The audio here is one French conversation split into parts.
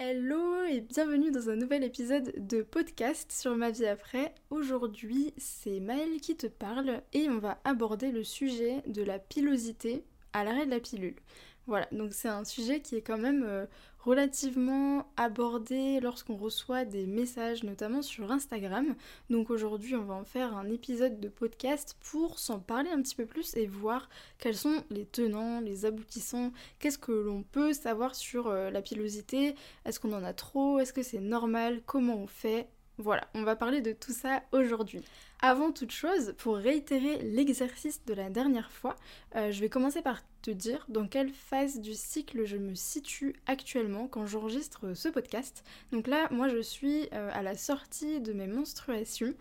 Hello et bienvenue dans un nouvel épisode de podcast sur ma vie après. Aujourd'hui, c'est Maëlle qui te parle et on va aborder le sujet de la pilosité à l'arrêt de la pilule. Voilà, donc c'est un sujet qui est quand même euh, relativement abordé lorsqu'on reçoit des messages, notamment sur Instagram. Donc aujourd'hui, on va en faire un épisode de podcast pour s'en parler un petit peu plus et voir quels sont les tenants, les aboutissants, qu'est-ce que l'on peut savoir sur euh, la pilosité, est-ce qu'on en a trop, est-ce que c'est normal, comment on fait, voilà, on va parler de tout ça aujourd'hui. Avant toute chose, pour réitérer l'exercice de la dernière fois, euh, je vais commencer par te dire dans quelle phase du cycle je me situe actuellement quand j'enregistre ce podcast. Donc là, moi je suis euh, à la sortie de mes menstruations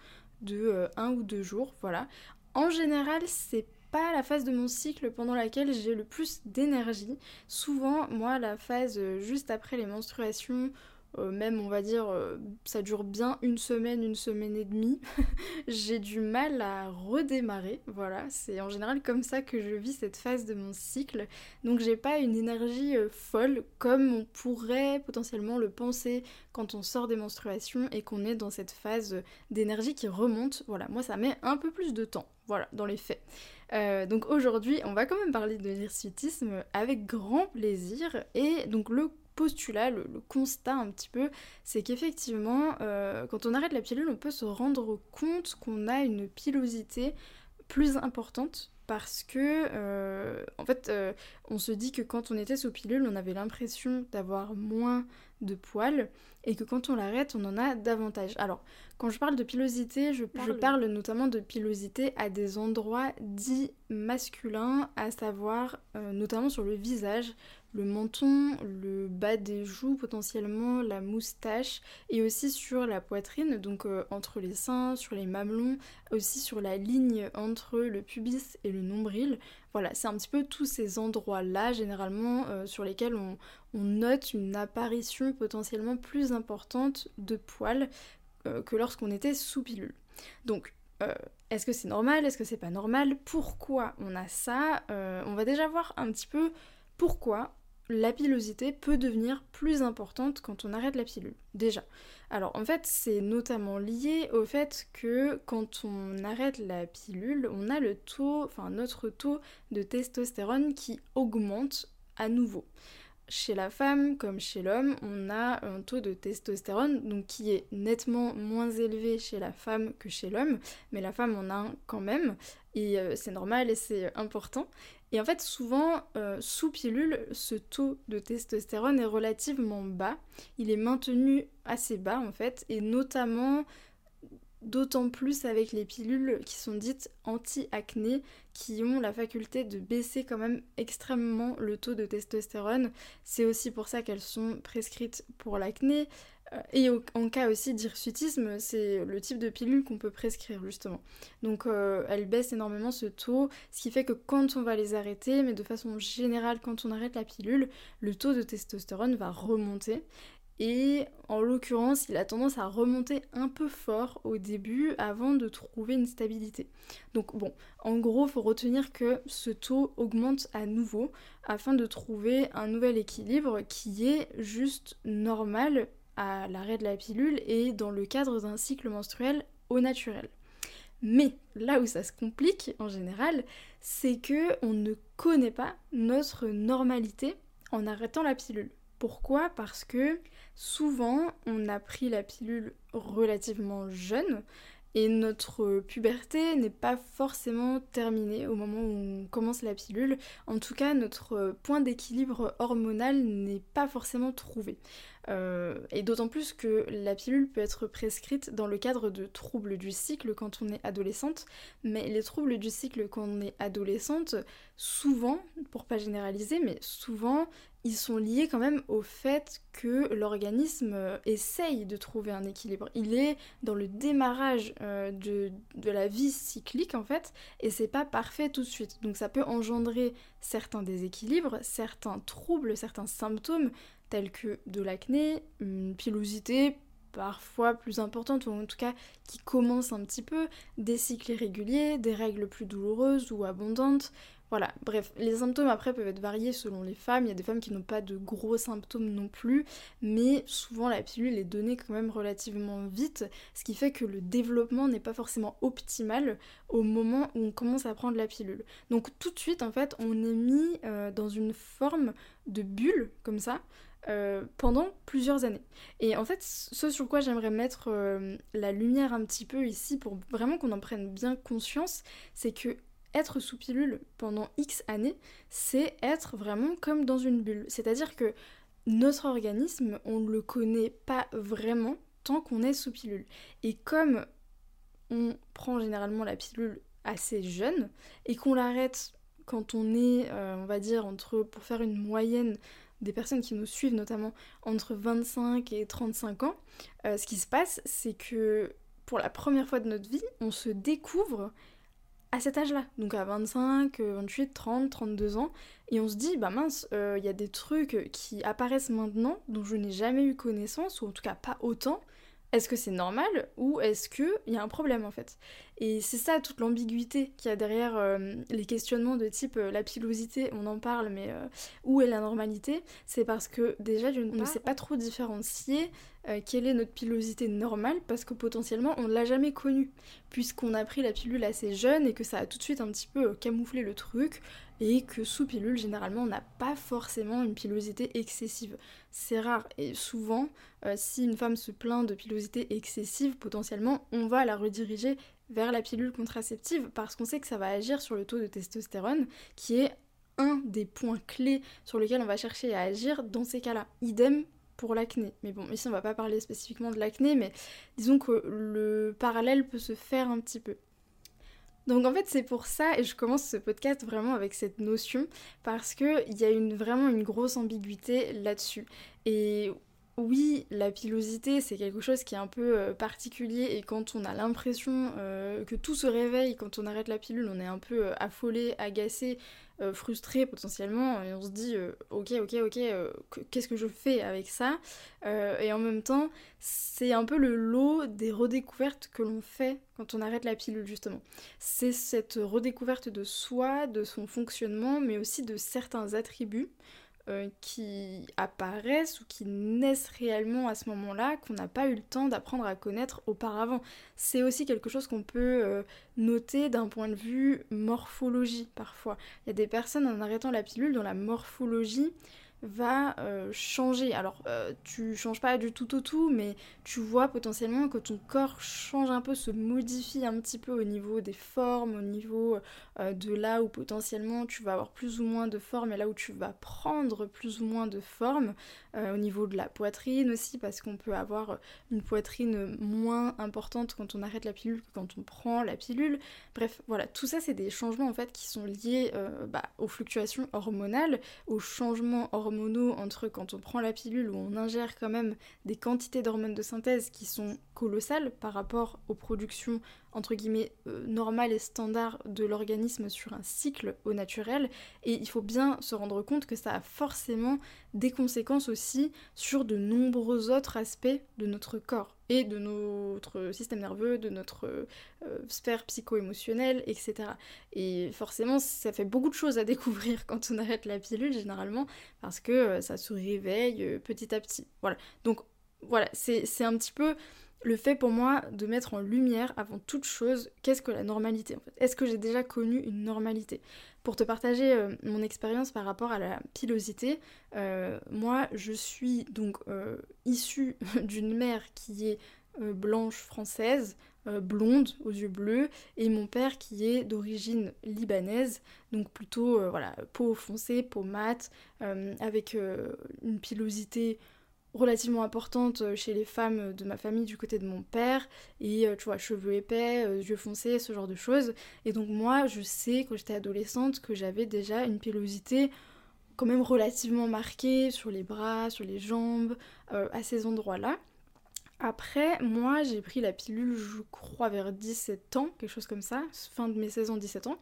de euh, un ou deux jours, voilà. En général, c'est pas la phase de mon cycle pendant laquelle j'ai le plus d'énergie. Souvent, moi, la phase juste après les menstruations euh, même on va dire euh, ça dure bien une semaine, une semaine et demie, j'ai du mal à redémarrer. Voilà, c'est en général comme ça que je vis cette phase de mon cycle. Donc j'ai pas une énergie euh, folle comme on pourrait potentiellement le penser quand on sort des menstruations et qu'on est dans cette phase d'énergie qui remonte. Voilà, moi ça met un peu plus de temps. Voilà, dans les faits. donc aujourd'hui, on va quand même parler de l'hirsutisme avec grand plaisir. Et donc le postulat, le, constat un petit peu, c'est qu'effectivement, euh, quand on arrête la pilule, on peut se rendre compte qu'on a une pilosité plus importante parce que euh, en fait euh, on se dit que quand on était sous pilule on avait l'impression d'avoir moins de poils et que quand on l'arrête on en a davantage. Alors quand je parle de pilosité je parle, je parle notamment de pilosité à des endroits dits masculins à savoir notamment sur le visage, le menton, le bas des joues potentiellement, la moustache et aussi sur la poitrine, donc euh, entre les seins, sur les mamelons, aussi sur la ligne entre le pubis et le nombril. Voilà, c'est un petit peu tous ces endroits-là généralement euh, sur lesquels on, note une apparition potentiellement plus importante de poils euh, que lorsqu'on était sous pilule. Donc est-ce que c'est normal? Est-ce que c'est pas normal? Pourquoi on a ça? On va déjà voir un petit peu pourquoi la pilosité peut devenir plus importante quand on arrête la pilule. Déjà. Alors en fait, c'est notamment lié au fait que quand on arrête la pilule, on a le taux, enfin notre taux de testostérone qui augmente à nouveau. Chez la femme comme chez l'homme, on a un taux de testostérone qui est nettement moins élevé chez la femme que chez l'homme, mais la femme en a un quand même et euh, c'est normal et c'est important. Et en fait, souvent, euh, sous pilule, ce taux de testostérone est relativement bas. Il est maintenu assez bas en fait, et notamment d'autant plus avec les pilules qui sont dites anti-acné, qui ont la faculté de baisser quand même extrêmement le taux de testostérone. C'est aussi pour ça qu'elles sont prescrites pour l'acné. Et en cas aussi d'hirsutisme, c'est le type de pilule qu'on peut prescrire justement. Donc euh, elle baisse énormément ce taux, ce qui fait que quand on va les arrêter, mais de façon générale quand on arrête la pilule, le taux de testostérone va remonter. Et en l'occurrence, il a tendance à remonter un peu fort au début avant de trouver une stabilité. Donc bon, en gros, il faut retenir que ce taux augmente à nouveau afin de trouver un nouvel équilibre qui est juste normal à l'arrêt de la pilule et dans le cadre d'un cycle menstruel au naturel. Mais là où ça se complique en général, c'est que on ne connaît pas notre normalité en arrêtant la pilule. Pourquoi? Parce que souvent on a pris la pilule relativement jeune et notre puberté n'est pas forcément terminée au moment où on commence la pilule. En tout cas, notre point d'équilibre hormonal n'est pas forcément trouvé. Euh, et d'autant plus que la pilule peut être prescrite dans le cadre de troubles du cycle quand on est adolescente, mais les troubles du cycle quand on est adolescente, souvent, pour pas généraliser, mais souvent, ils sont liés quand même au fait que l'organisme essaye de trouver un équilibre. Il est dans le démarrage euh, de, de, la vie cyclique en fait, et c'est pas parfait tout de suite. Donc ça peut engendrer certains déséquilibres, certains troubles, certains symptômes tels que de l'acné, une pilosité parfois plus importante ou en tout cas qui commence un petit peu, des cycles irréguliers, des règles plus douloureuses ou abondantes, Voilà, bref, les symptômes après peuvent être variés selon les femmes. Il y a des femmes qui n'ont pas de gros symptômes non plus, mais souvent la pilule est donnée quand même relativement vite, ce qui fait que le développement n'est pas forcément optimal au moment où on commence à prendre la pilule. Donc tout de suite, en fait, on est mis euh, dans une forme de bulle, comme ça, euh, pendant plusieurs années. Et en fait, ce sur quoi j'aimerais mettre euh, la lumière un petit peu ici, pour vraiment qu'on en prenne bien conscience, c'est que être sous pilule pendant X années, c'est être vraiment comme dans une bulle. C'est-à-dire que notre organisme, on ne le connaît pas vraiment tant qu'on est sous pilule. Et comme on prend généralement la pilule assez jeune et qu'on l'arrête quand on est, euh, on va dire, entre, pour faire une moyenne des personnes qui nous suivent notamment entre 25 et 35 ans, euh, ce qui se passe, c'est que pour la première fois de notre vie, on se découvre à cet âge-là, donc à 25, 28, 30, 32 ans, et on se dit, bah mince, il euh, y a des trucs qui apparaissent maintenant dont je n'ai jamais eu connaissance, ou en tout cas pas autant, est-ce que c'est normal ou est-ce qu'il y a un problème en fait? Et c'est ça toute l'ambiguïté qu'il y a derrière euh, les questionnements de type euh, la pilosité, on en parle, mais où est la normalité? C'est parce que déjà, on ne sait pas trop différencier euh, quelle est notre pilosité normale parce que potentiellement on ne l'a jamais connue. Puisqu'on a pris la pilule assez jeune et que ça a tout de suite un petit peu euh, camouflé le truc et que sous pilule généralement on n'a pas forcément une pilosité excessive. C'est rare et souvent euh, si une femme se plaint de pilosité excessive potentiellement on va la rediriger vers la pilule contraceptive parce qu'on sait que ça va agir sur le taux de testostérone qui est un des points clés sur lesquels on va chercher à agir dans ces cas-là. Idem pour l'acné. Mais bon, ici on va pas parler spécifiquement de l'acné, mais disons que le parallèle peut se faire un petit peu. Donc en fait c'est pour ça et je commence ce podcast vraiment avec cette notion parce qu'il y a vraiment une grosse ambiguïté là-dessus. Et oui, la pilosité, c'est quelque chose qui est un peu euh, particulier et quand on a l'impression euh, que tout se réveille, quand on arrête la pilule, on est un peu euh, affolé, agacé, frustré potentiellement et on se dit ok, ok, ok, qu'est-ce que je fais avec ça Et en même temps, c'est un peu le lot des redécouvertes que l'on fait quand on arrête la pilule justement. C'est cette redécouverte de soi, de son fonctionnement, mais aussi de certains attributs. Euh, qui apparaissent ou qui naissent réellement à ce moment-là qu'on n'a pas eu le temps d'apprendre à connaître auparavant. C'est aussi quelque chose qu'on peut euh, noter d'un point de vue morphologie parfois. Il y a des personnes en arrêtant la pilule dont la morphologie va euh, changer. Alors, euh, tu changes pas du tout au tout, mais tu vois potentiellement que ton corps change un peu, se modifie un petit peu au niveau des formes, au niveau euh, de là où potentiellement tu vas avoir plus ou moins de forme et là où tu vas prendre plus ou moins de forme, au niveau de la poitrine aussi, parce qu'on peut avoir une poitrine moins importante quand on arrête la pilule que quand on prend la pilule. Bref, voilà, tout ça c'est des changements en fait qui sont liés bah, aux fluctuations hormonales, aux changements hormonaux hormonaux entre quand on prend la pilule où on ingère quand même des quantités d'hormones de synthèse qui sont colossales par rapport aux productions entre guillemets euh, normales et standards de l'organisme sur un cycle au naturel et il faut bien se rendre compte que ça a forcément des conséquences aussi sur de nombreux autres aspects de notre corps et de notre système nerveux, de notre euh, sphère psycho-émotionnelle, etc. Et forcément, ça fait beaucoup de choses à découvrir quand on arrête la pilule, généralement, parce que euh, ça se réveille petit à petit. Voilà. Donc, voilà, c'est un petit peu le fait pour moi de mettre en lumière avant toute chose qu'est-ce que la normalité. Est-ce que j'ai déjà connu une normalité? Pour te partager euh, mon expérience par rapport à la pilosité, euh, moi je suis donc euh, issue d'une mère qui est blanche française, blonde aux yeux bleus, et mon père qui est d'origine libanaise, donc plutôt voilà peau foncée, peau mate, avec une pilosité relativement importante euh, chez les femmes de ma famille du côté de mon père et euh, tu vois cheveux épais, euh, yeux foncés, ce genre de choses et donc moi je sais quand j'étais adolescente que j'avais déjà une pilosité quand même relativement marquée sur les bras, sur les jambes, à ces endroits-là. Après, moi, j'ai pris la pilule, je crois, vers 17 ans, quelque chose comme ça, fin de mes 16 ans, 17 ans.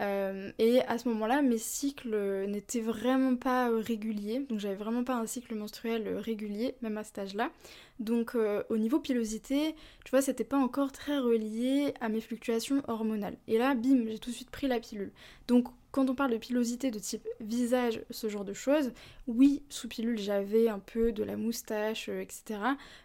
Euh, et à ce moment-là, mes cycles n'étaient vraiment pas euh, réguliers, donc j'avais vraiment pas un cycle menstruel euh, régulier, même à cet âge-là. Donc au niveau pilosité, tu vois, c'était pas encore très relié à mes fluctuations hormonales. Et là, bim, j'ai tout de suite pris la pilule. Donc quand on parle de pilosité de type visage, ce genre de choses, oui, sous pilule, j'avais un peu de la moustache, euh, etc.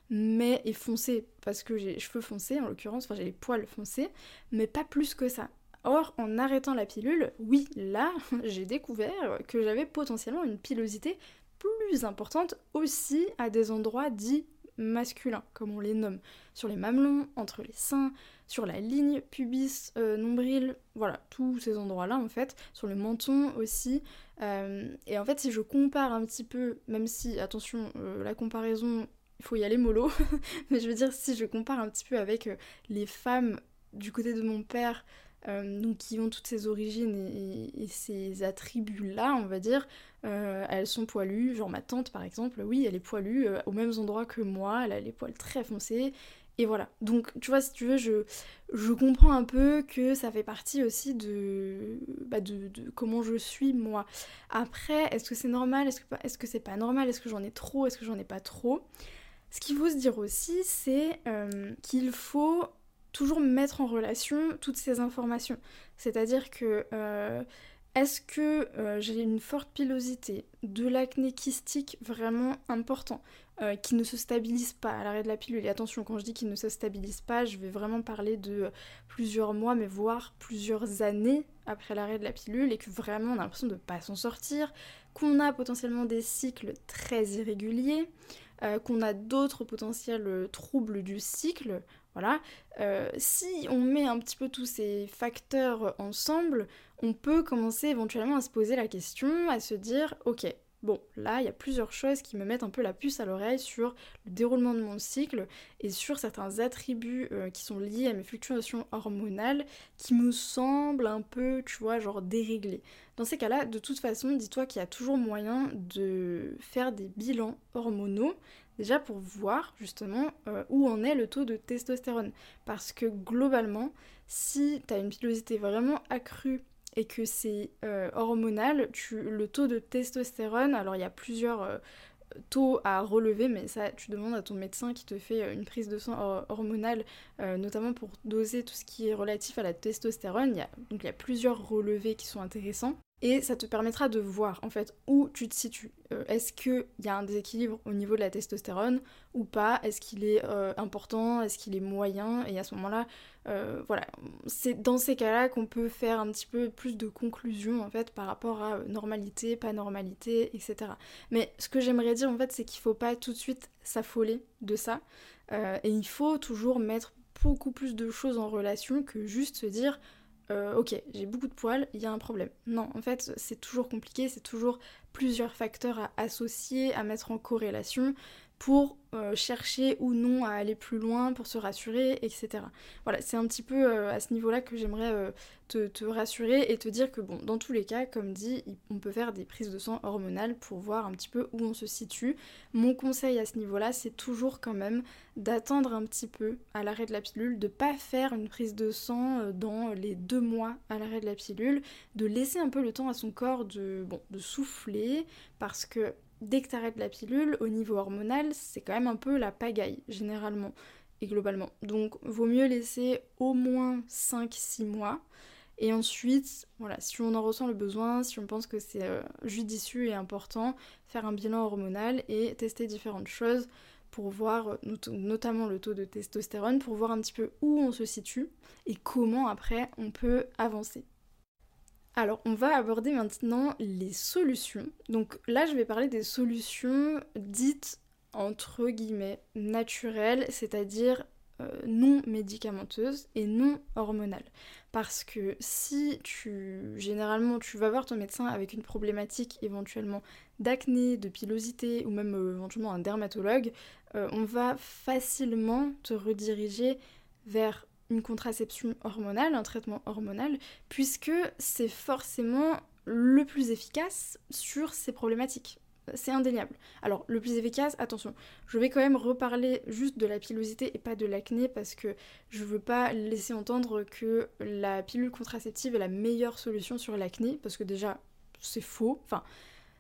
Mais, et foncé, parce que j'ai les cheveux foncés en l'occurrence, enfin j'ai les poils foncés, mais pas plus que ça. Or, en arrêtant la pilule, oui, là, j'ai découvert que j'avais potentiellement une pilosité plus importante aussi à des endroits dits masculins, comme on les nomme, sur les mamelons, entre les seins, sur la ligne pubis, euh, nombril, voilà, tous ces endroits-là en fait, sur le menton aussi. Euh, et en fait, si je compare un petit peu, même si, attention, euh, la comparaison, il faut y aller mollo, mais je veux dire, si je compare un petit peu avec les femmes du côté de mon père, donc qui ont toutes ces origines et, ces attributs-là, on va dire, elles sont poilues. Genre ma tante, par exemple, oui, elle est poilue aux mêmes endroits que moi, elle a les poils très foncés, et voilà. Donc, tu vois, si tu veux, je, comprends un peu que ça fait partie aussi de, bah de, comment je suis moi. Après, est-ce que c'est normal Est-ce que, est-ce que c'est pas normal Est-ce que j'en ai trop Est-ce que j'en ai pas trop? Ce qu'il faut se dire aussi, c'est euh, qu'il faut toujours mettre en relation toutes ces informations. C'est-à-dire que euh, est-ce que euh, j'ai une forte pilosité, de l'acné kystique vraiment important, euh, qui ne se stabilise pas à l'arrêt de la pilule? Et attention, quand je dis qu'il ne se stabilise pas, je vais vraiment parler de plusieurs mois, mais voire plusieurs années après l'arrêt de la pilule, et que vraiment on a l'impression de ne pas s'en sortir, qu'on a potentiellement des cycles très irréguliers, euh, qu'on a d'autres potentiels troubles du cycle. Voilà. si on met un petit peu tous ces facteurs ensemble, on peut commencer éventuellement à se poser la question, à se dire, ok, bon, là, il y a plusieurs choses qui me mettent un peu la puce à l'oreille sur le déroulement de mon cycle et sur certains attributs euh, qui sont liés à mes fluctuations hormonales qui me semblent un peu, tu vois, genre déréglés. Dans ces cas-là, de toute façon, dis-toi qu'il y a toujours moyen de faire des bilans hormonaux déjà pour voir justement euh, où en est le taux de testostérone. Parce que globalement, si tu une pilosité vraiment accrue et que c'est euh, hormonal, le taux de testostérone, alors il y a plusieurs euh, taux à relever, mais ça tu demandes à ton médecin qui te fait euh, une prise de sang hormonale, notamment pour doser tout ce qui est relatif à la testostérone. Il y a, donc il y a plusieurs relevés qui sont intéressants et ça te permettra de voir en fait où tu te situes. Est-ce qu'il y a un déséquilibre au niveau de la testostérone ou pas? Est-ce qu'il est, important? Est-ce qu'il est moyen? Et à ce moment-là, euh, voilà, c'est dans ces cas-là qu'on peut faire un petit peu plus de conclusions en fait par rapport à normalité, pas normalité, etc. Mais ce que j'aimerais dire en fait, c'est qu'il faut pas tout de suite s'affoler de ça et il faut toujours mettre beaucoup plus de choses en relation que juste se dire euh, ok, j'ai beaucoup de poils, il y a un problème. Non, en fait, c'est toujours compliqué, c'est toujours plusieurs facteurs à associer, à mettre en corrélation pour euh, chercher ou non à aller plus loin, pour se rassurer, etc. Voilà, c'est un petit peu euh, à ce niveau-là que j'aimerais euh, te, rassurer et te dire que, bon, dans tous les cas, comme dit, on peut faire des prises de sang hormonales pour voir un petit peu où on se situe. Mon conseil à ce niveau-là, c'est toujours quand même d'attendre un petit peu à l'arrêt de la pilule, de pas faire une prise de sang dans les deux mois à l'arrêt de la pilule, de laisser un peu le temps à son corps de souffler, parce que dès que tu arrêtes la pilule, au niveau hormonal, c'est quand même un peu la pagaille, généralement et globalement. Donc, vaut mieux laisser au moins 5-6 mois. Et ensuite, voilà, si on en ressent le besoin, si on pense que c'est euh, judicieux et important, faire un bilan hormonal et tester différentes choses pour voir notamment le taux de testostérone, pour voir un petit peu où on se situe et comment après on peut avancer. Alors, on va aborder maintenant les solutions. Donc là, je vais parler des solutions dites entre guillemets naturelles, c'est-à-dire euh, non médicamenteuses et non hormonales. Parce que si tu généralement tu vas voir ton médecin avec une problématique éventuellement d'acné, de pilosité ou même euh, éventuellement un dermatologue, euh, on va facilement te rediriger vers une contraception hormonale, un traitement hormonal, puisque c'est forcément le plus efficace sur ces problématiques. C'est indéniable. Alors, le plus efficace, attention, je vais quand même reparler juste de la pilosité et pas de l'acné parce que je veux pas laisser entendre que la pilule contraceptive est la meilleure solution sur l'acné parce que déjà, c'est faux. Enfin,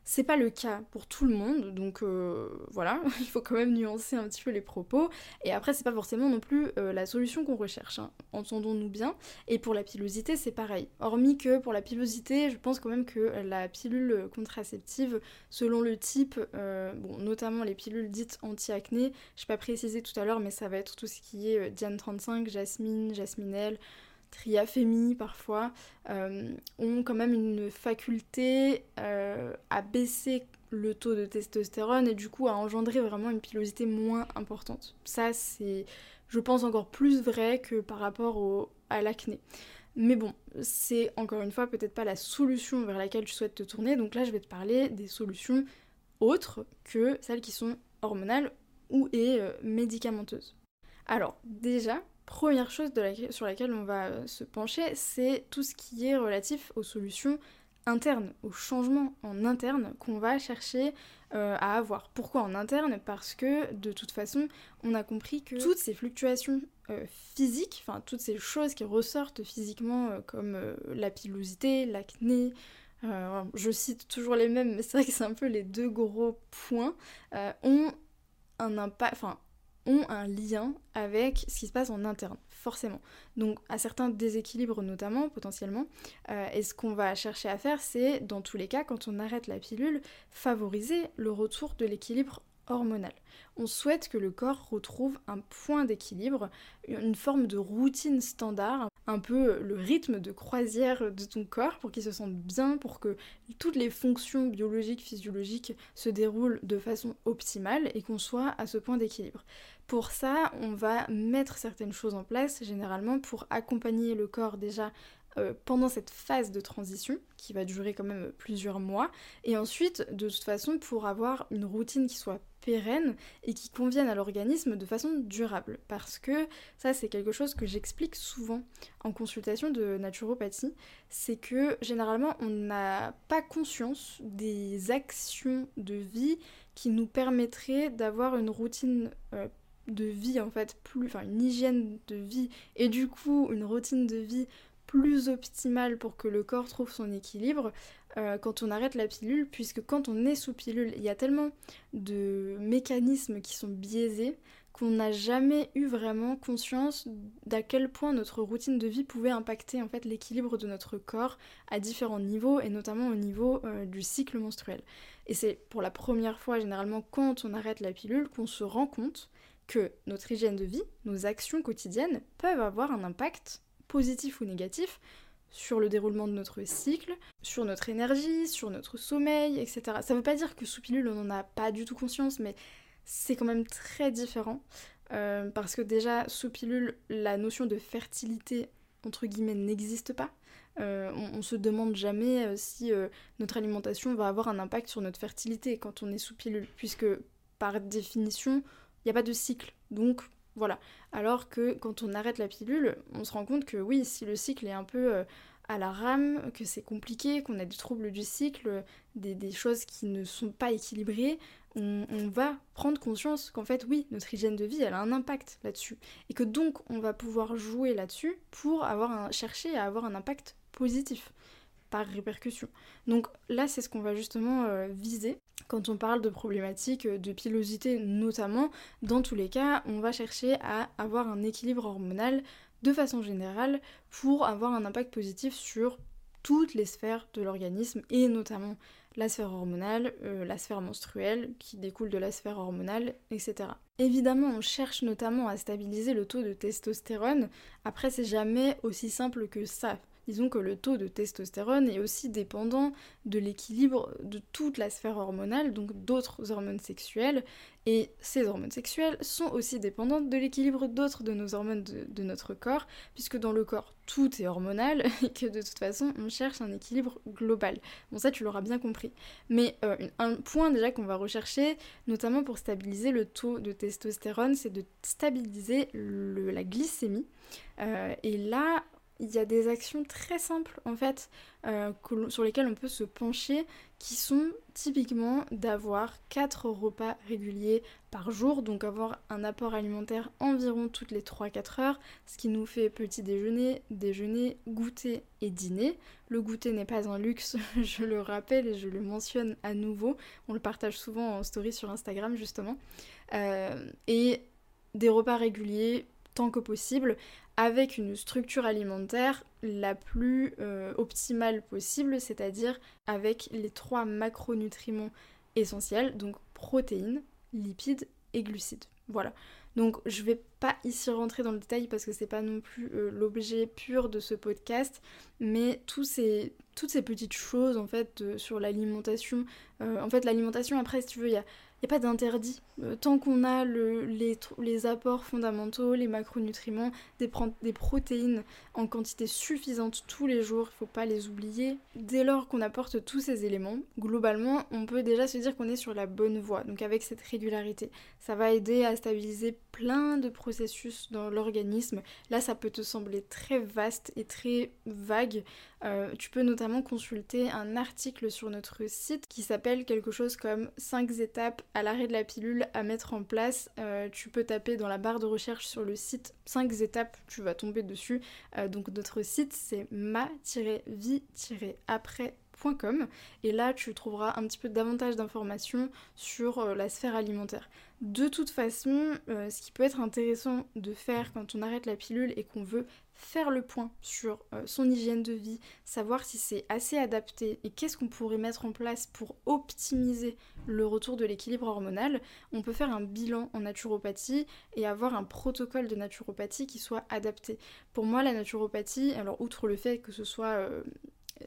C'est pas le cas pour tout le monde, donc euh, voilà, il faut quand même nuancer un petit peu les propos. Et après, c'est pas forcément non plus euh, la solution qu'on recherche, hein. entendons-nous bien. Et pour la pilosité, c'est pareil. Hormis que pour la pilosité, je pense quand même que la pilule contraceptive, selon le type, euh, bon, notamment les pilules dites anti-acné, je pas précisé tout à l'heure, mais ça va être tout ce qui est Diane 35, Jasmine, Jasminelle triaphémie parfois, euh, ont quand même une faculté euh, à baisser le taux de testostérone et du coup à engendrer vraiment une pilosité moins importante. Ça c'est, je pense, encore plus vrai que par rapport à l'acné. Mais bon, c'est encore une fois peut-être pas la solution vers laquelle tu souhaites te tourner, donc là je vais te parler des solutions autres que celles qui sont hormonales ou et euh, médicamenteuses. Alors déjà, première chose sur laquelle on va euh, se pencher, c'est tout ce qui est relatif aux solutions internes, aux changements en interne qu'on va chercher euh, à avoir. Pourquoi en interne? Parce que de toute façon, on a compris que toutes ces fluctuations euh, physiques, enfin toutes ces choses qui ressortent physiquement comme la pilosité, l'acné, je cite toujours les mêmes, mais c'est vrai que c'est un peu les deux gros points, ont un impact, ont un lien avec ce qui se passe en interne, forcément. Donc à certains déséquilibres notamment, potentiellement, euh, et ce qu'on va chercher à faire, c'est, dans tous les cas, quand on arrête la pilule, favoriser le retour de l'équilibre hormonal. On souhaite que le corps retrouve un point d'équilibre, une forme de routine standard, un peu le rythme de croisière de ton corps pour qu'il se sente bien, pour que toutes les fonctions biologiques, physiologiques se déroulent de façon optimale et qu'on soit à ce point d'équilibre. Pour ça, on va mettre certaines choses en place, généralement pour accompagner le corps déjà euh, pendant cette phase de transition, qui va durer quand même plusieurs mois, et ensuite, de toute façon, pour avoir une routine qui soit pérenne et qui convienne à l'organisme de façon durable. Parce que ça, c'est quelque chose que j'explique souvent en consultation de naturopathie, c'est que généralement, on n'a pas conscience des actions de vie qui nous permettraient d'avoir une routine euh, de vie en fait plus enfin une hygiène de vie et du coup une routine de vie plus optimale pour que le corps trouve son équilibre euh, quand on arrête la pilule puisque quand on est sous pilule il y a tellement de mécanismes qui sont biaisés qu'on n'a jamais eu vraiment conscience d'à quel point notre routine de vie pouvait impacter en fait l'équilibre de notre corps à différents niveaux et notamment au niveau euh, du cycle menstruel. Et c'est pour la première fois généralement quand on arrête la pilule qu'on se rend compte que notre hygiène de vie, nos actions quotidiennes peuvent avoir un impact positif ou négatif sur le déroulement de notre cycle, sur notre énergie, sur notre sommeil, etc. Ça ne veut pas dire que sous pilule on n'en a pas du tout conscience, mais c'est quand même très différent. Euh, parce que déjà, sous pilule, la notion de fertilité, entre guillemets, n'existe pas. Euh, on, on, se demande jamais euh, si notre alimentation va avoir un impact sur notre fertilité quand on est sous pilule, puisque par définition, n'y a pas de cycle. Donc voilà. Alors que quand on arrête la pilule, on se rend compte que oui, si le cycle est un peu euh, à la rame, que c'est compliqué, qu'on a des troubles du cycle, des, choses qui ne sont pas équilibrées, on, va prendre conscience qu'en fait oui, notre hygiène de vie, elle a un impact là-dessus. Et que donc on va pouvoir jouer là-dessus pour chercher à avoir un impact positif par répercussion. Donc là, c'est ce qu'on va justement euh, viser quand on parle de problématiques de pilosité notamment. Dans tous les cas, on va chercher à avoir un équilibre hormonal de façon générale pour avoir un impact positif sur toutes les sphères de l'organisme et notamment la sphère hormonale, euh, la sphère menstruelle qui découle de la sphère hormonale, etc. Évidemment, on cherche notamment à stabiliser le taux de testostérone. Après, c'est jamais aussi simple que ça. Disons que le taux de testostérone est aussi dépendant de l'équilibre de toute la sphère hormonale, donc d'autres hormones sexuelles, et ces hormones sexuelles sont aussi dépendantes de l'équilibre d'autres de nos hormones de, notre corps, puisque dans le corps tout est hormonal et que de toute façon on cherche un équilibre global. Bon ça tu l'auras bien compris. Mais euh, un point déjà qu'on va rechercher, notamment pour stabiliser le taux de testostérone, c'est de stabiliser la glycémie. Euh, et là, il y a des actions très simples en fait euh, sur lesquelles on peut se pencher qui sont typiquement d'avoir 4 repas réguliers par jour, donc avoir un apport alimentaire environ toutes les 3-4 heures, ce qui nous fait petit déjeuner, déjeuner, goûter et dîner. Le goûter n'est pas un luxe, je le rappelle et je le mentionne à nouveau, on le partage souvent en story sur Instagram justement. Euh, et des repas réguliers tant que possible, avec une structure alimentaire la plus euh, optimale possible, c'est-à-dire avec les trois macronutriments essentiels, donc protéines, lipides et glucides. Voilà. Donc je vais pas ici rentrer dans le détail parce que c'est pas non plus euh, l'objet pur de ce podcast, mais tous ces, toutes ces petites choses en fait sur l'alimentation. Euh, en fait l'alimentation après si tu veux il y a n'y a pas d'interdit. Euh, tant qu'on a le, les, les, apports fondamentaux, les macronutriments, des, des, protéines en quantité suffisante tous les jours, il ne faut pas les oublier. Dès lors qu'on apporte tous ces éléments, globalement, on peut déjà se dire qu'on est sur la bonne voie. Donc avec cette régularité, ça va aider à stabiliser plein de processus dans l'organisme. Là, ça peut te sembler très vaste et très vague. Euh, tu peux notamment consulter un article sur notre site qui s'appelle quelque chose comme 5 étapes à l'arrêt de la pilule à mettre en place. Euh, tu peux taper dans la barre de recherche sur le site 5 étapes, tu vas tomber dessus. Euh, donc notre site c'est ma-vie-après et là tu trouveras un petit peu davantage d'informations sur la sphère alimentaire. De toute façon, ce qui peut être intéressant de faire quand on arrête la pilule et qu'on veut faire le point sur euh, son hygiène de vie, savoir si c'est assez adapté et qu'est-ce qu'on pourrait mettre en place pour optimiser le retour de l'équilibre hormonal, on peut faire un bilan en naturopathie et avoir un protocole de naturopathie qui soit adapté. Pour moi, la naturopathie, alors outre le fait que ce soit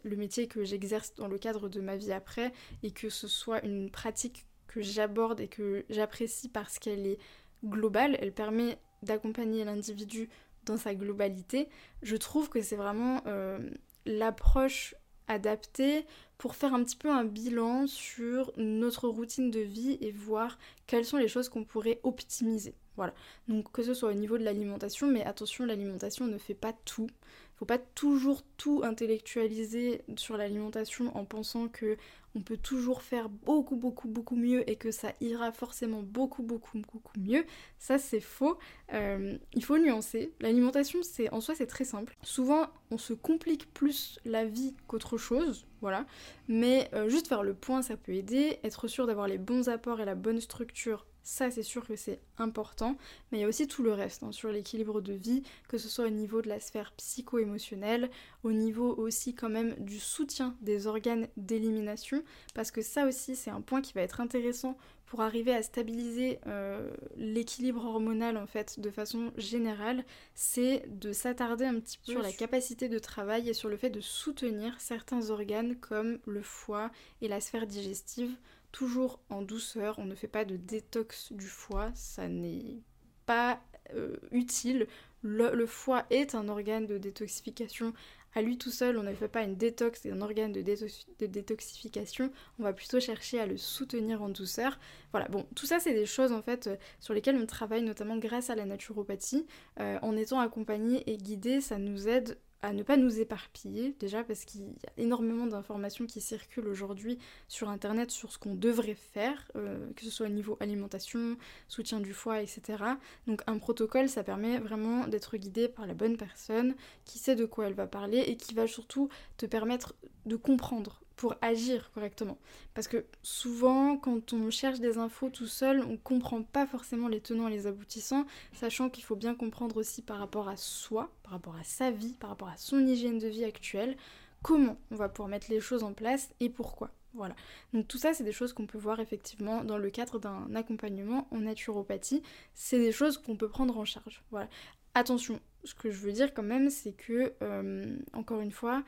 le métier que j'exerce dans le cadre de ma vie après et que ce soit une pratique que j'aborde et que j'apprécie parce qu'elle est globale, elle permet d'accompagner l'individu dans sa globalité, je trouve que c'est vraiment euh, l'approche adaptée pour faire un petit peu un bilan sur notre routine de vie et voir quelles sont les choses qu'on pourrait optimiser. Voilà. Donc que ce soit au niveau de l'alimentation, mais attention, l'alimentation ne fait pas tout faut pas toujours tout intellectualiser sur l'alimentation en pensant que on peut toujours faire beaucoup beaucoup beaucoup mieux et que ça ira forcément beaucoup beaucoup beaucoup mieux. Ça c'est faux. Euh, il faut nuancer. L'alimentation c'est en soi c'est très simple. Souvent on se complique plus la vie qu'autre chose, voilà. Mais euh, juste faire le point ça peut aider. Être sûr d'avoir les bons apports et la bonne structure ça, c'est sûr que c'est important, mais il y a aussi tout le reste hein, sur l'équilibre de vie, que ce soit au niveau de la sphère psycho-émotionnelle, au niveau aussi quand même du soutien des organes d'élimination, parce que ça aussi, c'est un point qui va être intéressant pour arriver à stabiliser euh, l'équilibre hormonal en fait de façon générale, c'est de s'attarder un petit peu sur la capacité de travail et sur le fait de soutenir certains organes comme le foie et la sphère digestive toujours en douceur, on ne fait pas de détox du foie, ça n'est pas euh, utile. Le, foie est un organe de détoxification. À lui tout seul, on ne fait pas une détox et un organe de, détoxification. On va plutôt chercher à le soutenir en douceur. Voilà, bon, tout ça, c'est des choses en fait euh, sur lesquelles on travaille notamment grâce à la naturopathie. Euh, en étant accompagné et guidé, ça nous aide à ne pas nous éparpiller, déjà parce qu'il y a énormément d'informations qui circulent aujourd'hui sur Internet sur ce qu'on devrait faire, euh, que ce soit au niveau alimentation, soutien du foie, etc. Donc un protocole, ça permet vraiment d'être guidé par la bonne personne qui sait de quoi elle va parler et qui va surtout te permettre de comprendre pour agir correctement. Parce que souvent, quand on cherche des infos tout seul, on comprend pas forcément les tenants et les aboutissants, sachant qu'il faut bien comprendre aussi par rapport à soi, par rapport à sa vie, par rapport à son hygiène de vie actuelle, comment on va pouvoir mettre les choses en place et pourquoi. Voilà. Donc tout ça, c'est des choses qu'on peut voir effectivement dans le cadre d'un accompagnement en naturopathie. C'est des choses qu'on peut prendre en charge. Voilà. Attention, ce que je veux dire quand même, c'est que, euh, encore une fois,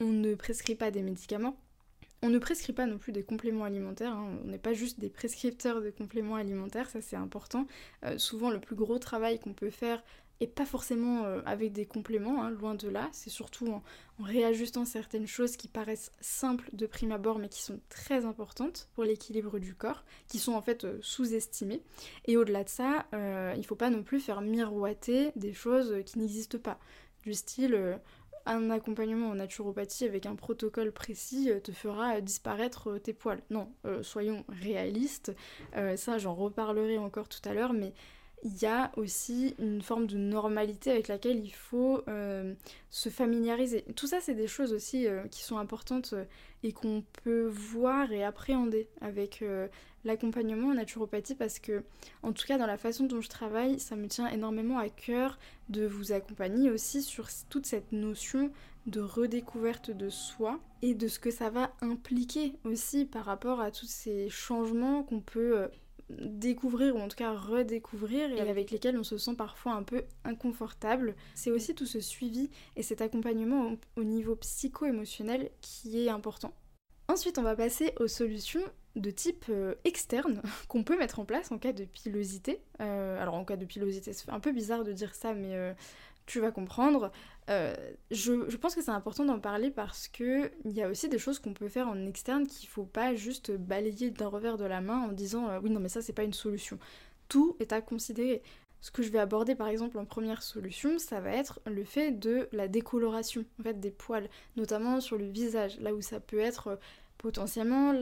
on ne prescrit pas des médicaments, on ne prescrit pas non plus des compléments alimentaires, hein. on n'est pas juste des prescripteurs de compléments alimentaires, ça c'est important. Euh, souvent le plus gros travail qu'on peut faire et pas forcément euh, avec des compléments, hein, loin de là, c'est surtout en, réajustant certaines choses qui paraissent simples de prime abord mais qui sont très importantes pour l'équilibre du corps, qui sont en fait euh, sous-estimées. Et au-delà de ça, il ne faut pas non plus faire miroiter des choses qui n'existent pas, du style un accompagnement en naturopathie avec un protocole précis te fera disparaître tes poils. Non, soyons réalistes. ça, j'en reparlerai encore tout à l'heure, mais il y a aussi une forme de normalité avec laquelle il faut euh, se familiariser. Tout ça, c'est des choses aussi euh, qui sont importantes euh, et qu'on peut voir et appréhender avec l'accompagnement en naturopathie parce que, en tout cas, dans la façon dont je travaille, ça me tient énormément à cœur de vous accompagner aussi sur toute cette notion de redécouverte de soi et de ce que ça va impliquer aussi par rapport à tous ces changements qu'on peut découvrir ou en tout cas redécouvrir et avec lesquels on se sent parfois un peu inconfortable. C'est aussi tout ce suivi et cet accompagnement au niveau psycho-émotionnel qui est important. Ensuite, on va passer aux solutions de type euh, externe qu'on peut mettre en place en cas de pilosité. Euh, alors en cas de pilosité, c'est un peu bizarre de dire ça, mais euh, tu vas comprendre. Euh, je, pense que c'est important d'en parler parce que il y a aussi des choses qu'on peut faire en externe qu'il faut pas juste balayer d'un revers de la main en disant euh, oui non mais ça c'est pas une solution. Tout est à considérer. Ce que je vais aborder par exemple en première solution, ça va être le fait de la décoloration en des poils, notamment sur le visage, là où ça peut être potentiellement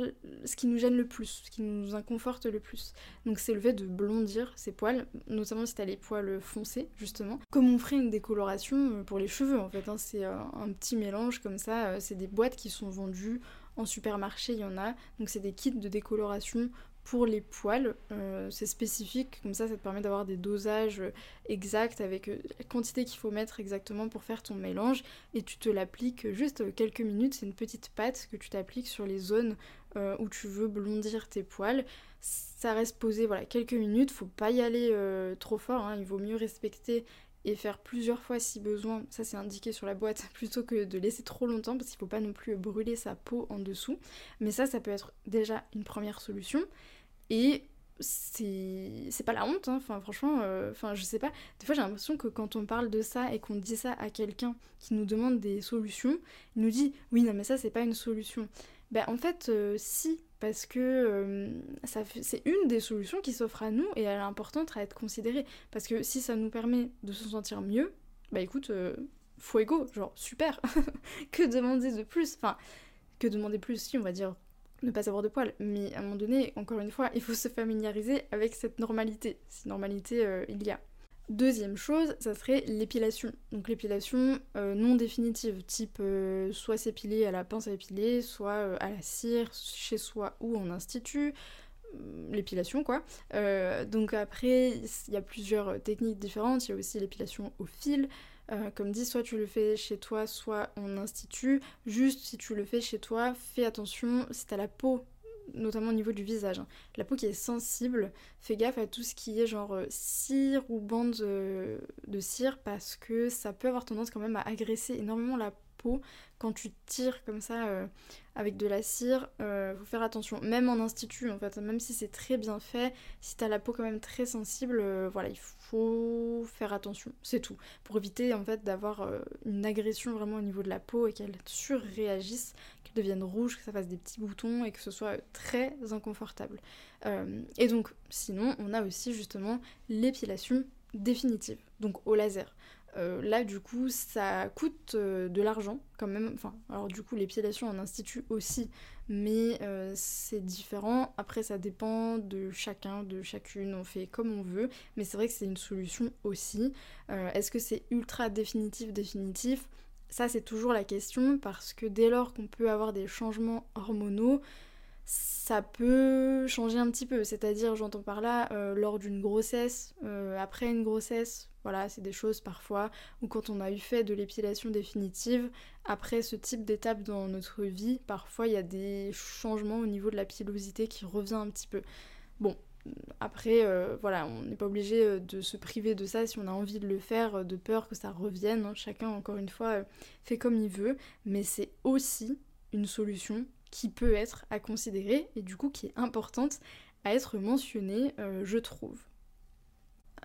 ce qui nous gêne le plus, ce qui nous inconforte le plus. Donc c'est le fait de blondir ses poils, notamment si t'as les poils foncés justement. Comme on ferait une décoloration euh, pour les cheveux en fait, hein. c'est euh, un petit mélange comme ça, euh, c'est des boîtes qui sont vendues en supermarché, il y en a. Donc c'est des kits de décoloration pour les poils, euh, c'est spécifique, comme ça ça te permet d'avoir des dosages exacts avec euh, la quantité qu'il faut mettre exactement pour faire ton mélange et tu te l'appliques juste quelques minutes, c'est une petite pâte que tu t'appliques sur les zones euh, où tu veux blondir tes poils. Ça reste posé voilà, quelques minutes, faut pas y aller trop fort, hein. il vaut mieux respecter et faire plusieurs fois si besoin, ça c'est indiqué sur la boîte, plutôt que de laisser trop longtemps parce qu'il faut pas non plus brûler sa peau en dessous. Mais ça, ça peut être déjà une première solution. Et c'est pas la honte, hein. enfin franchement, euh, enfin je sais pas, des fois j'ai l'impression que quand on parle de ça et qu'on dit ça à quelqu'un qui nous demande des solutions, il nous dit oui non mais ça c'est pas une solution. Ben en fait euh, si, parce que euh, c'est une des solutions qui s'offre à nous et elle est importante à être considérée. Parce que si ça nous permet de se sentir mieux, bah écoute, euh, fuego, genre super Que demander de plus? Enfin, que demander plus, si on va dire ne pas avoir de poils. Mais à un moment donné, encore une fois, il faut se familiariser avec cette normalité. Si normalité euh, il y a. Deuxième chose, ça serait l'épilation. Donc l'épilation euh, non définitive, type euh, soit s'épiler à la pince à épiler, soit euh, à la cire, chez soi ou en institut. L'épilation quoi. donc après, il y a plusieurs techniques différentes. Il y a aussi l'épilation au fil. comme dit, soit tu le fais chez toi, soit en institut. Juste si tu le fais chez toi, fais attention si t'as la peau notamment au niveau du visage. Hein. La peau qui est sensible, fais gaffe à tout ce qui est genre euh, cire ou bande de, cire parce que ça peut avoir tendance quand même à agresser énormément la quand tu tires comme ça euh, avec de la cire. Euh, faut faire attention, même en institut en fait, même si c'est très bien fait, si t'as la peau quand même très sensible, voilà, il faut faire attention, c'est tout, pour éviter en fait d'avoir une agression vraiment au niveau de la peau et qu'elle surréagisse, deviennent rouges, que ça fasse des petits boutons et que ce soit très inconfortable. Euh, et donc, sinon, on a aussi justement l'épilation définitive, donc au laser. Euh, là, du coup, ça coûte euh, de l'argent quand même. Enfin, alors du coup, l'épilation en institut aussi, mais c'est différent. Après, ça dépend de chacun, de chacune. On fait comme on veut, mais c'est vrai que c'est une solution aussi. Est-ce que c'est ultra définitif, définitif? Ça, c'est toujours la question parce que dès lors qu'on peut avoir des changements hormonaux, ça peut changer un petit peu. C'est-à-dire, j'entends par là, euh, lors d'une grossesse, euh, après une grossesse, voilà, c'est des choses parfois, ou quand on a eu fait de l'épilation définitive, après ce type d'étape dans notre vie, parfois il y a des changements au niveau de la pilosité qui revient un petit peu. Bon, après, euh, voilà, on n'est pas obligé de se priver de ça si on a envie de le faire, de peur que ça revienne. Hein. Chacun, encore une fois, fait comme il veut. Mais c'est aussi une solution qui peut être à considérer et du coup qui est importante à être mentionnée, je trouve.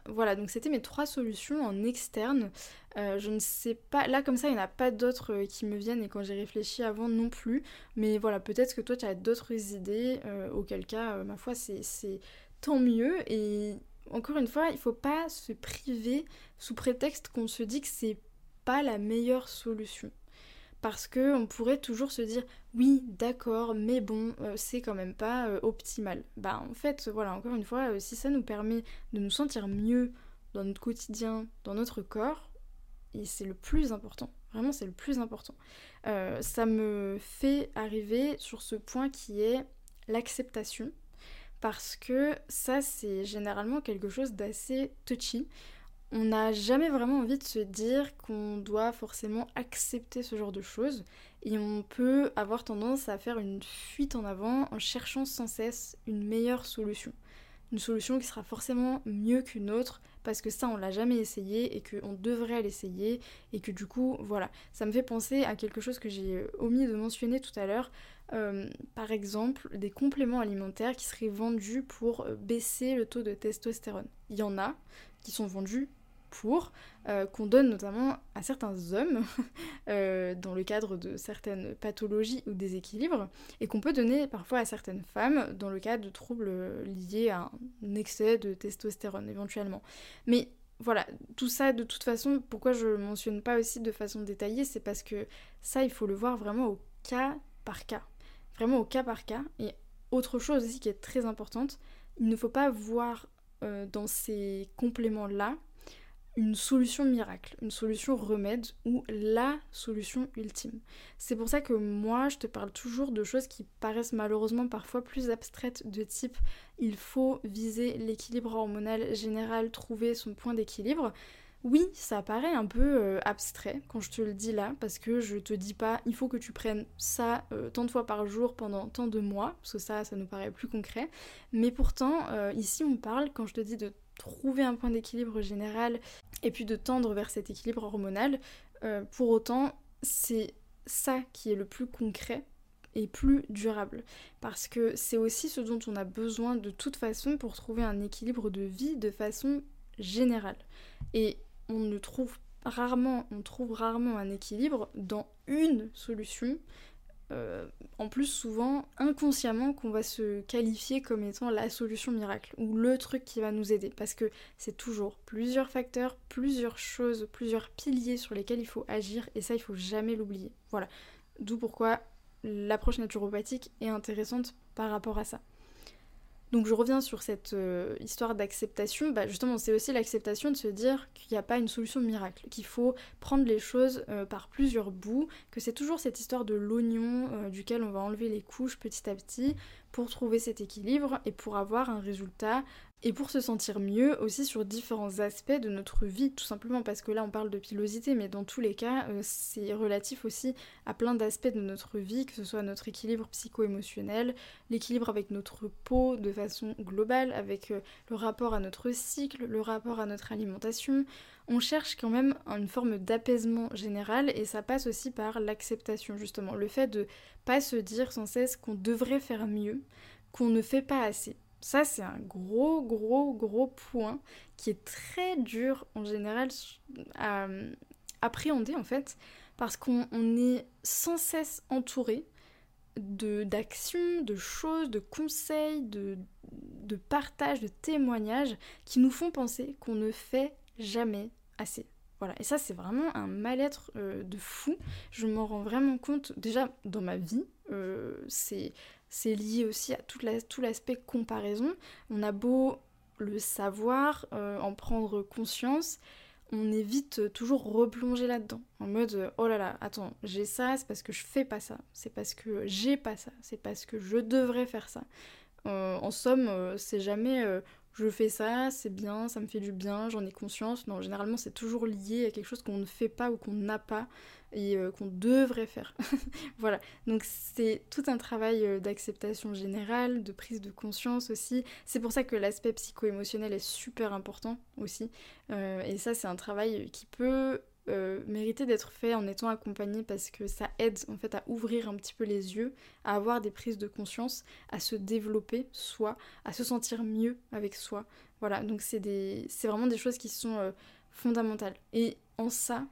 Voilà, donc c'était mes trois solutions en externe. je ne sais pas, là comme ça, il n'y en a pas d'autres qui me viennent et quand j'ai réfléchi avant non plus. Mais voilà, peut-être que toi tu as d'autres idées, auquel cas, ma foi, c'est tant mieux. Et encore une fois, il faut pas se priver sous prétexte qu'on se dit que c'est pas la meilleure solution. Parce que on pourrait toujours se dire oui, d'accord, mais bon, euh, c'est quand même pas euh, optimal. Bah en fait, voilà, encore une fois, euh, si ça nous permet de nous sentir mieux dans notre quotidien, dans notre corps, et c'est le plus important. Vraiment, c'est le plus important. ça me fait arriver sur ce point qui est l'acceptation. Parce que ça, c'est généralement quelque chose d'assez touchy on n'a jamais vraiment envie de se dire qu'on doit forcément accepter ce genre de choses et on peut avoir tendance à faire une fuite en avant en cherchant sans cesse une meilleure solution. Une solution qui sera forcément mieux qu'une autre parce que ça on l'a jamais essayé et qu'on devrait l'essayer et que du coup voilà ça me fait penser à quelque chose que j'ai omis de mentionner tout à l'heure euh, par exemple des compléments alimentaires qui seraient vendus pour baisser le taux de testostérone. Il y en a qui sont vendus pour, euh, qu'on donne notamment à certains hommes euh, dans le cadre de certaines pathologies ou déséquilibres, et qu'on peut donner parfois à certaines femmes dans le cadre de troubles liés à un excès de testostérone éventuellement. Mais voilà, tout ça de toute façon, pourquoi je ne mentionne pas aussi de façon détaillée, c'est parce que ça, il faut le voir vraiment au cas par cas. Vraiment au cas par cas. Et autre chose aussi qui est très importante, il ne faut pas voir euh, dans ces compléments-là solution miracle, une solution remède ou la solution ultime. C'est pour ça que moi, je te parle toujours de choses qui paraissent malheureusement parfois plus abstraites de type il faut viser l'équilibre hormonal général, trouver son point d'équilibre. Oui, ça paraît un peu euh, abstrait quand je te le dis là, parce que je te dis pas il faut que tu prennes ça euh, tant de fois par jour pendant tant de mois, parce que ça, ça nous paraît plus concret. Mais pourtant, euh, ici on parle, quand je te dis de trouver un point d'équilibre général et puis de tendre vers cet équilibre hormonal. Euh, pour autant, c'est ça qui est le plus concret et plus durable. Parce que c'est aussi ce dont on a besoin de toute façon pour trouver un équilibre de vie de façon générale. Et on ne trouve rarement, on trouve rarement un équilibre dans une solution euh, en plus souvent inconsciemment qu'on va se qualifier comme étant la solution miracle ou le truc qui va nous aider parce que c'est toujours plusieurs facteurs, plusieurs choses, plusieurs piliers sur lesquels il faut agir et ça il faut jamais l'oublier. Voilà. D'où pourquoi l'approche naturopathique est intéressante par rapport à ça. Donc je reviens sur cette euh, histoire d'acceptation. Bah, justement, c'est aussi l'acceptation de se dire qu'il n'y a pas une solution miracle, qu'il faut prendre les choses euh, par plusieurs bouts, que c'est toujours cette histoire de l'oignon euh, duquel on va enlever les couches petit à petit pour trouver cet équilibre et pour avoir un résultat et pour se sentir mieux aussi sur différents aspects de notre vie, tout simplement parce que là on parle de pilosité, mais dans tous les cas euh, c'est relatif aussi à plein d'aspects de notre vie, que ce soit notre équilibre psycho-émotionnel, l'équilibre avec notre peau de façon globale, avec euh, le rapport à notre cycle, le rapport à notre alimentation. On cherche quand même une forme d'apaisement général et ça passe aussi par l'acceptation justement, le fait de pas se dire sans cesse qu'on devrait faire mieux, qu'on ne fait pas assez ça, c'est un gros, gros, gros point qui est très dur en général à euh, appréhender en fait, parce qu'on est sans cesse entouré d'actions, de, choses, de conseils, de, de partages, de témoignages qui nous font penser qu'on ne fait jamais assez. Voilà, et ça c'est vraiment un mal-être euh, de fou. Je m'en rends vraiment compte déjà dans ma vie. Euh, c'est c'est lié aussi à tout l'aspect comparaison. On a beau le savoir, euh, en prendre conscience, on est vite toujours replongé là-dedans. En mode euh, oh là là, attends, j'ai ça, c'est parce que je fais pas ça, c'est parce que j'ai pas ça, c'est parce que je devrais faire ça. Euh, en somme, c'est jamais je fais ça, c'est bien, ça me fait du bien, j'en ai conscience. Non, généralement c'est toujours lié à quelque chose qu'on ne fait pas ou qu'on n'a pas et euh, qu'on devrait faire. voilà, donc c'est tout un travail euh, d'acceptation générale, de prise de conscience aussi. C'est pour ça que l'aspect psycho-émotionnel est super important aussi. Euh, et ça c'est un travail qui peut mériter d'être fait en étant accompagné parce que ça aide en fait à ouvrir un petit peu les yeux, à avoir des prises de conscience, à se développer soi, à se sentir mieux avec soi. Voilà, donc c'est vraiment des choses qui sont fondamentales. Et en ça,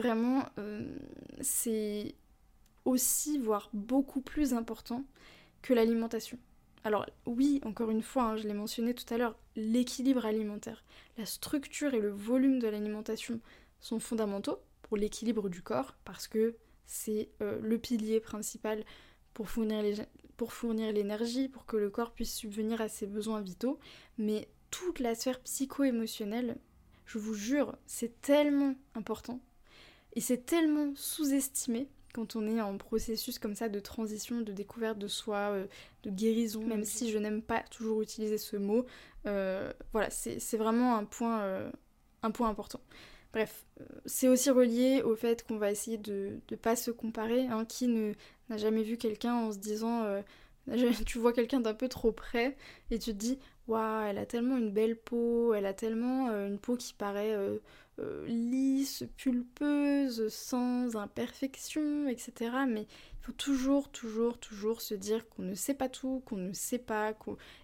Vraiment, euh, c'est aussi, voire beaucoup plus important que l'alimentation. Alors oui, encore une fois, hein, je l'ai mentionné tout à l'heure, l'équilibre alimentaire, la structure et le volume de l'alimentation sont fondamentaux, pour l'équilibre du corps, parce que c'est euh, le pilier principal pour fournir pour fournir l'énergie, pour que le corps puisse subvenir à ses besoins vitaux, mais toute la sphère psycho-émotionnelle, je vous jure, c'est tellement important et c'est tellement sous-estimé quand on est en processus comme ça de transition, de découverte de soi, euh, de guérison, même si je n'aime pas toujours utiliser ce mot. Euh, voilà, c'est vraiment un point, un point important. Bref, c'est aussi relié au fait qu'on va essayer de ne pas se comparer. Hein, qui n'a jamais vu quelqu'un en se disant tu vois quelqu'un d'un peu trop près et tu te dis waouh elle a tellement une belle peau elle a tellement une peau qui paraît euh, lisse, pulpeuse, sans imperfection, etc. Mais il faut toujours, toujours, toujours se dire qu'on ne sait pas tout, qu'on ne sait pas,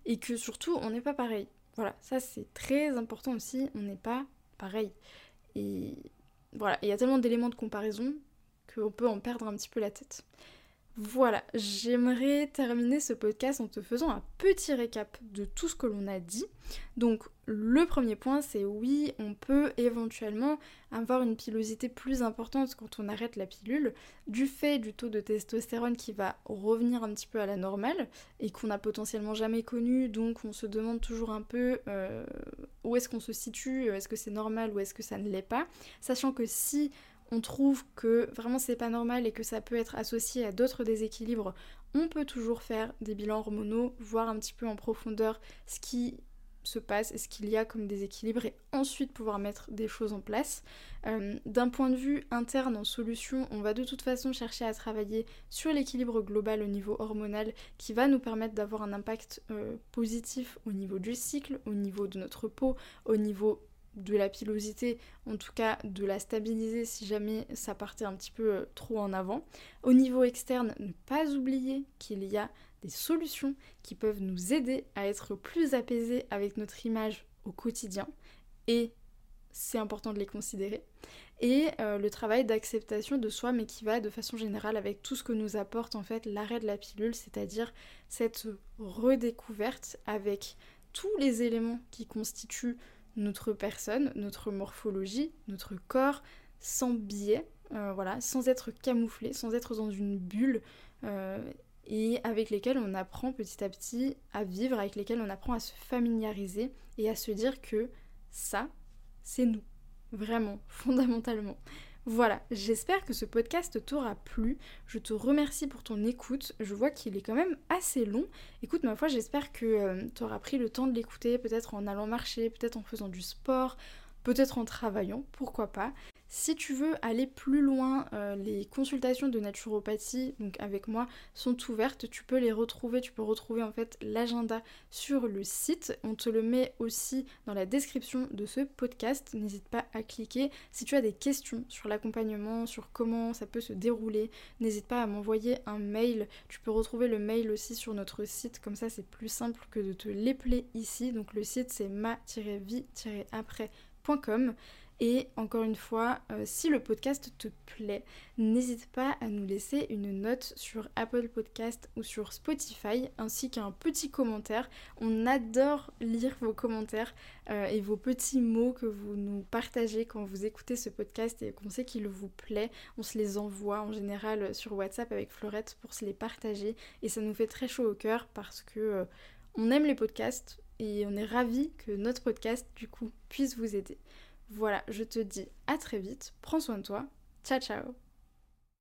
et que surtout on n'est pas pareil. Voilà, ça c'est très important aussi, on n'est pas pareil. Et voilà, il y a tellement d'éléments de comparaison qu'on peut en perdre un petit peu la tête. Voilà, j'aimerais terminer ce podcast en te faisant un petit récap de tout ce que l'on a dit. Donc le premier point c'est oui, on peut éventuellement avoir une pilosité plus importante quand on arrête la pilule, du fait du taux de testostérone qui va revenir un petit peu à la normale et qu'on n'a potentiellement jamais connu, donc on se demande toujours un peu euh, où est-ce qu'on se situe, est-ce que c'est normal ou est-ce que ça ne l'est pas, sachant que si on trouve que vraiment c'est pas normal et que ça peut être associé à d'autres déséquilibres, on peut toujours faire des bilans hormonaux, voir un petit peu en profondeur ce qui se passe et ce qu'il y a comme déséquilibre et ensuite pouvoir mettre des choses en place. Euh, d'un point de vue interne en solution, on va de toute façon chercher à travailler sur l'équilibre global au niveau hormonal qui va nous permettre d'avoir un impact euh, positif au niveau du cycle, au niveau de notre peau, au niveau de la pilosité, en tout cas de la stabiliser si jamais ça partait un petit peu euh, trop en avant. Au niveau externe, ne pas oublier qu'il y a des solutions qui peuvent nous aider à être plus apaisés avec notre image au quotidien et c'est important de les considérer. Et euh, le travail d'acceptation de soi, mais qui va de façon générale avec tout ce que nous apporte en fait l'arrêt de la pilule, c'est-à-dire cette redécouverte avec tous les éléments qui constituent notre personne, notre morphologie, notre corps, sans biais, euh, voilà, sans être camouflé, sans être dans une bulle, euh, et avec lesquels on apprend petit à petit à vivre, avec lesquels on apprend à se familiariser et à se dire que ça, c'est nous, vraiment, fondamentalement. Voilà, j'espère que ce podcast t'aura plu. Je te remercie pour ton écoute. Je vois qu'il est quand même assez long. Écoute, ma foi, j'espère que euh, tu auras pris le temps de l'écouter, peut-être en allant marcher, peut-être en faisant du sport, peut-être en travaillant, pourquoi pas. Si tu veux aller plus loin, euh, les consultations de naturopathie, avec moi, sont ouvertes. Tu peux les retrouver, tu peux retrouver en fait l'agenda sur le site. On te le met aussi dans la description de ce podcast. N'hésite pas à cliquer. Si tu as des questions sur l'accompagnement, sur comment ça peut se dérouler, n'hésite pas à m'envoyer un mail. Tu peux retrouver le mail aussi sur notre site, comme ça c'est plus simple que de te l'épeler ici. Donc le site c'est ma-vie-après.com. Et encore une fois, euh, si le podcast te plaît, n'hésite pas à nous laisser une note sur Apple Podcast ou sur Spotify, ainsi qu'un petit commentaire. On adore lire vos commentaires euh, et vos petits mots que vous nous partagez quand vous écoutez ce podcast et qu'on sait qu'il vous plaît. On se les envoie en général sur WhatsApp avec Fleurette pour se les partager et ça nous fait très chaud au cœur parce que euh, on aime les podcasts et on est ravis que notre podcast du coup puisse vous aider. Voilà, je te dis à très vite, prends soin de toi, ciao ciao